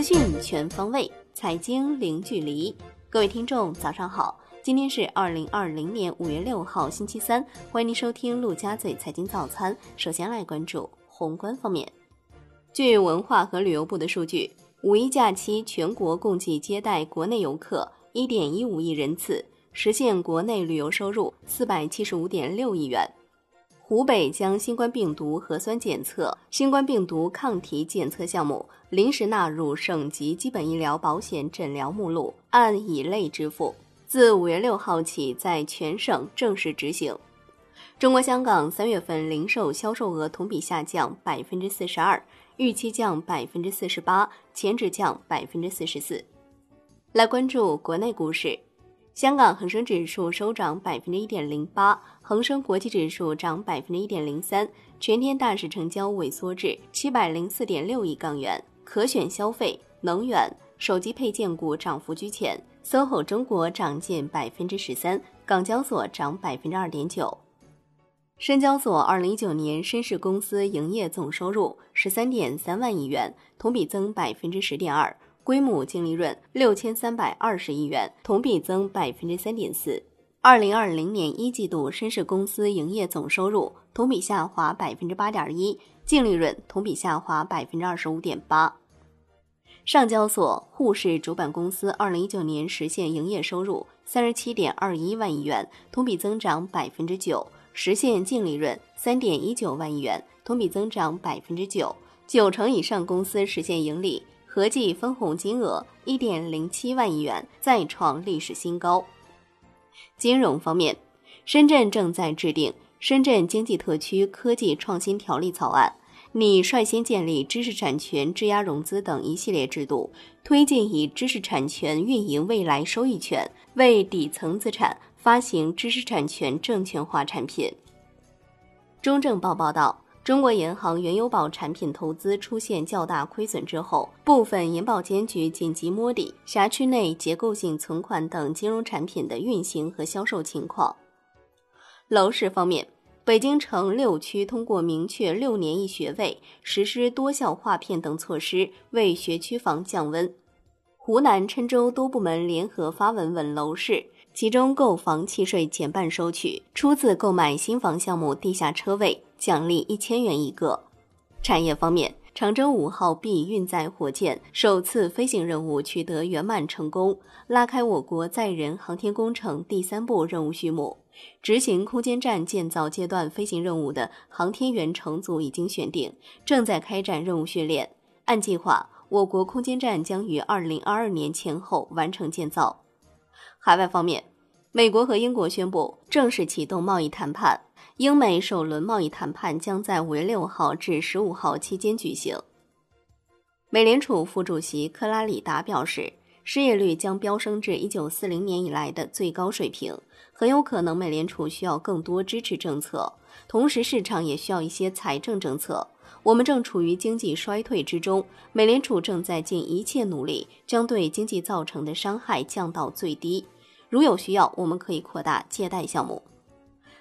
资讯全方位，财经零距离。各位听众，早上好！今天是二零二零年五月六号，星期三。欢迎您收听陆家嘴财经早餐。首先来关注宏观方面。据文化和旅游部的数据，五一假期全国共计接待国内游客一点一五亿人次，实现国内旅游收入四百七十五点六亿元。湖北将新冠病毒核酸检测、新冠病毒抗体检测项目临时纳入省级基本医疗保险诊疗目录，按乙类支付，自五月六号起在全省正式执行。中国香港三月份零售销售额同比下降百分之四十二，预期降百分之四十八，前值降百分之四十四。来关注国内股市。香港恒生指数收涨百分之一点零八，恒生国际指数涨百分之一点零三，全天大市成交萎缩至七百零四点六亿港元。可选消费、能源、手机配件股涨幅居前，SOHO 中国涨近百分之十三，港交所涨百分之二点九。深交所二零一九年深市公司营业总收入十三点三万亿元，同比增百分之十点二。规模净利润六千三百二十亿元，同比增百分之三点四。二零二零年一季度，深市公司营业总收入同比下滑百分之八点一，净利润同比下滑百分之二十五点八。上交所沪市主板公司二零一九年实现营业收入三十七点二一万亿元，同比增长百分之九，实现净利润三点一九万亿元，同比增长百分之九。九成以上公司实现盈利。合计分红金额一点零七万亿元，再创历史新高。金融方面，深圳正在制定《深圳经济特区科技创新条例》草案，拟率先建立知识产权质押融资等一系列制度，推进以知识产权运营未来收益权，为底层资产发行知识产权证券化产品。中证报报道。中国银行原油宝产品投资出现较大亏损之后，部分银保监局紧急摸底辖区内结构性存款等金融产品的运行和销售情况。楼市方面，北京城六区通过明确六年一学位、实施多校划片等措施，为学区房降温。湖南郴州多部门联合发文稳楼市，其中购房契税减半收取，出自购买新房项目地下车位。奖励一千元一个。产业方面，长征五号 B 运载火箭首次飞行任务取得圆满成功，拉开我国载人航天工程第三步任务序幕。执行空间站建造阶段飞行任务的航天员乘组已经选定，正在开展任务训练。按计划，我国空间站将于二零二二年前后完成建造。海外方面，美国和英国宣布正式启动贸易谈判。英美首轮贸易谈判将在五月六号至十五号期间举行。美联储副主席克拉里达表示，失业率将飙升至一九四零年以来的最高水平，很有可能美联储需要更多支持政策，同时市场也需要一些财政政策。我们正处于经济衰退之中，美联储正在尽一切努力将对经济造成的伤害降到最低。如有需要，我们可以扩大借贷项目。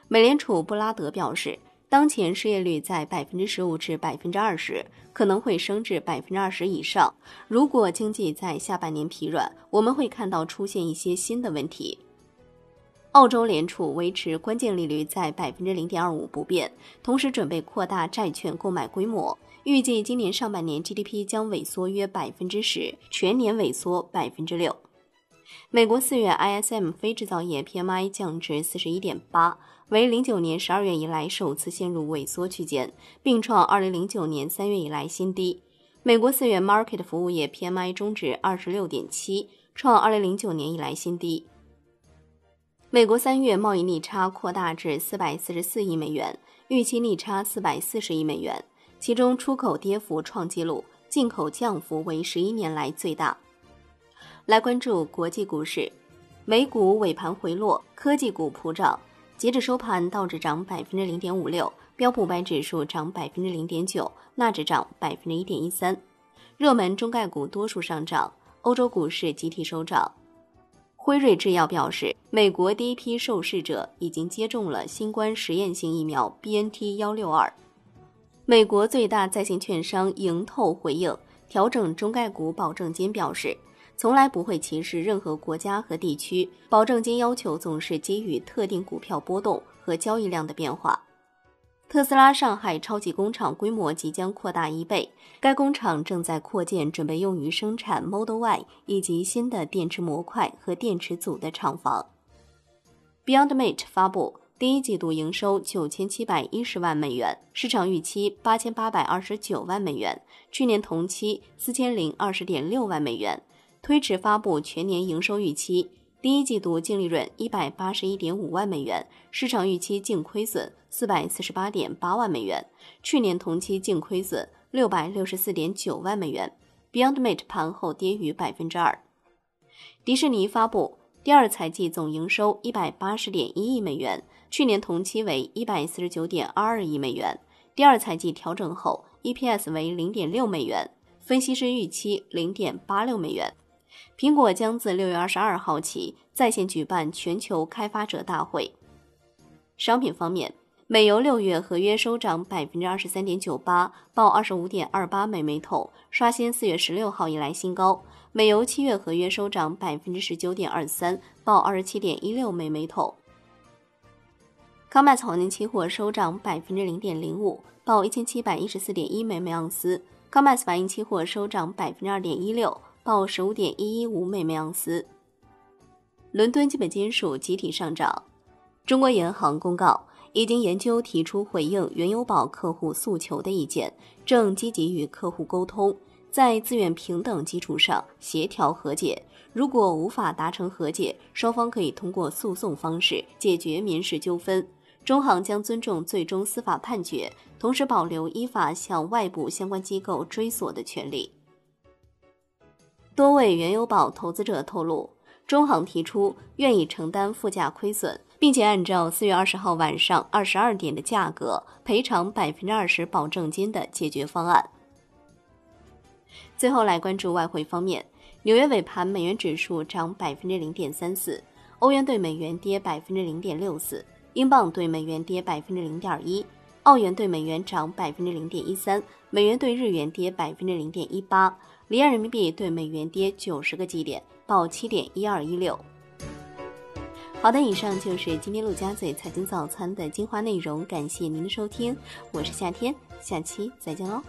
美联储布拉德表示，当前失业率在百分之十五至百分之二十，可能会升至百分之二十以上。如果经济在下半年疲软，我们会看到出现一些新的问题。澳洲联储维持关键利率在百分之零点二五不变，同时准备扩大债券购买规模，预计今年上半年 GDP 将萎缩约百分之十，全年萎缩百分之六。美国四月 ISM 非制造业 PMI 降至四十一点八。为零九年十二月以来首次陷入萎缩区间，并创二零零九年三月以来新低。美国四月 Market 服务业 PMI 终值二十六点七，创二零零九年以来新低。美国三月贸易逆差扩大至四百四十四亿美元，预期逆差四百四十亿美元，其中出口跌幅创纪录，进口降幅为十一年来最大。来关注国际股市，美股尾盘回落，科技股普涨。截至收盘，道指涨百分之零点五六，标普五百指数涨百分之零点九，纳指涨百分之一点一三。热门中概股多数上涨，欧洲股市集体收涨。辉瑞制药表示，美国第一批受试者已经接种了新冠实验性疫苗 BNT 幺六二。美国最大在线券商盈透回应，调整中概股保证金表示，从来不会歧视任何国家和地区，保证金要求总是基于特定股票波动和交易量的变化。特斯拉上海超级工厂规模即将扩大一倍，该工厂正在扩建，准备用于生产 Model Y 以及新的电池模块和电池组的厂房。Beyond Mate 发布第一季度营收九千七百一十万美元，市场预期八千八百二十九万美元，去年同期四千零二十点六万美元，推迟发布全年营收预期。第一季度净利润一百八十一点五万美元，市场预期净亏损四百四十八点八万美元，去年同期净亏损六百六十四点九万美元。Beyond Meat 盘后跌逾百分之二。迪士尼发布第二财季总营收一百八十点一亿美元，去年同期为一百四十九点二二亿美元。第二财季调整后 EPS 为零点六美元，分析师预期零点八六美元。苹果将自六月二十二号起在线举办全球开发者大会。商品方面，美油六月合约收涨百分之二十三点九八，报二十五点二八美每桶，刷新四月十六号以来新高。美油七月合约收涨百分之十九点二三，报二十七点一六美每桶。COMEX 黄金期货收涨百分之零点零五，报一千七百一十四点一美每盎司。COMEX 白银期货收涨百分之二点一六。报十五点一一五美每盎司。伦敦基本金属集体上涨。中国银行公告，已经研究提出回应原油宝客户诉求的意见，正积极与客户沟通，在自愿平等基础上协调和解。如果无法达成和解，双方可以通过诉讼方式解决民事纠纷。中行将尊重最终司法判决，同时保留依法向外部相关机构追索的权利。多位原油宝投资者透露，中行提出愿意承担附加亏损，并且按照四月二十号晚上二十二点的价格赔偿百分之二十保证金的解决方案。最后来关注外汇方面，纽约尾盘美元指数涨百分之零点三四，欧元对美元跌百分之零点六四，英镑对美元跌百分之零点一，澳元对美元涨百分之零点一三，美元对日元跌百分之零点一八。离岸人民币对美元跌九十个基点，报七点一二一六。好的，以上就是今天陆家嘴财经早餐的精华内容，感谢您的收听，我是夏天，下期再见喽。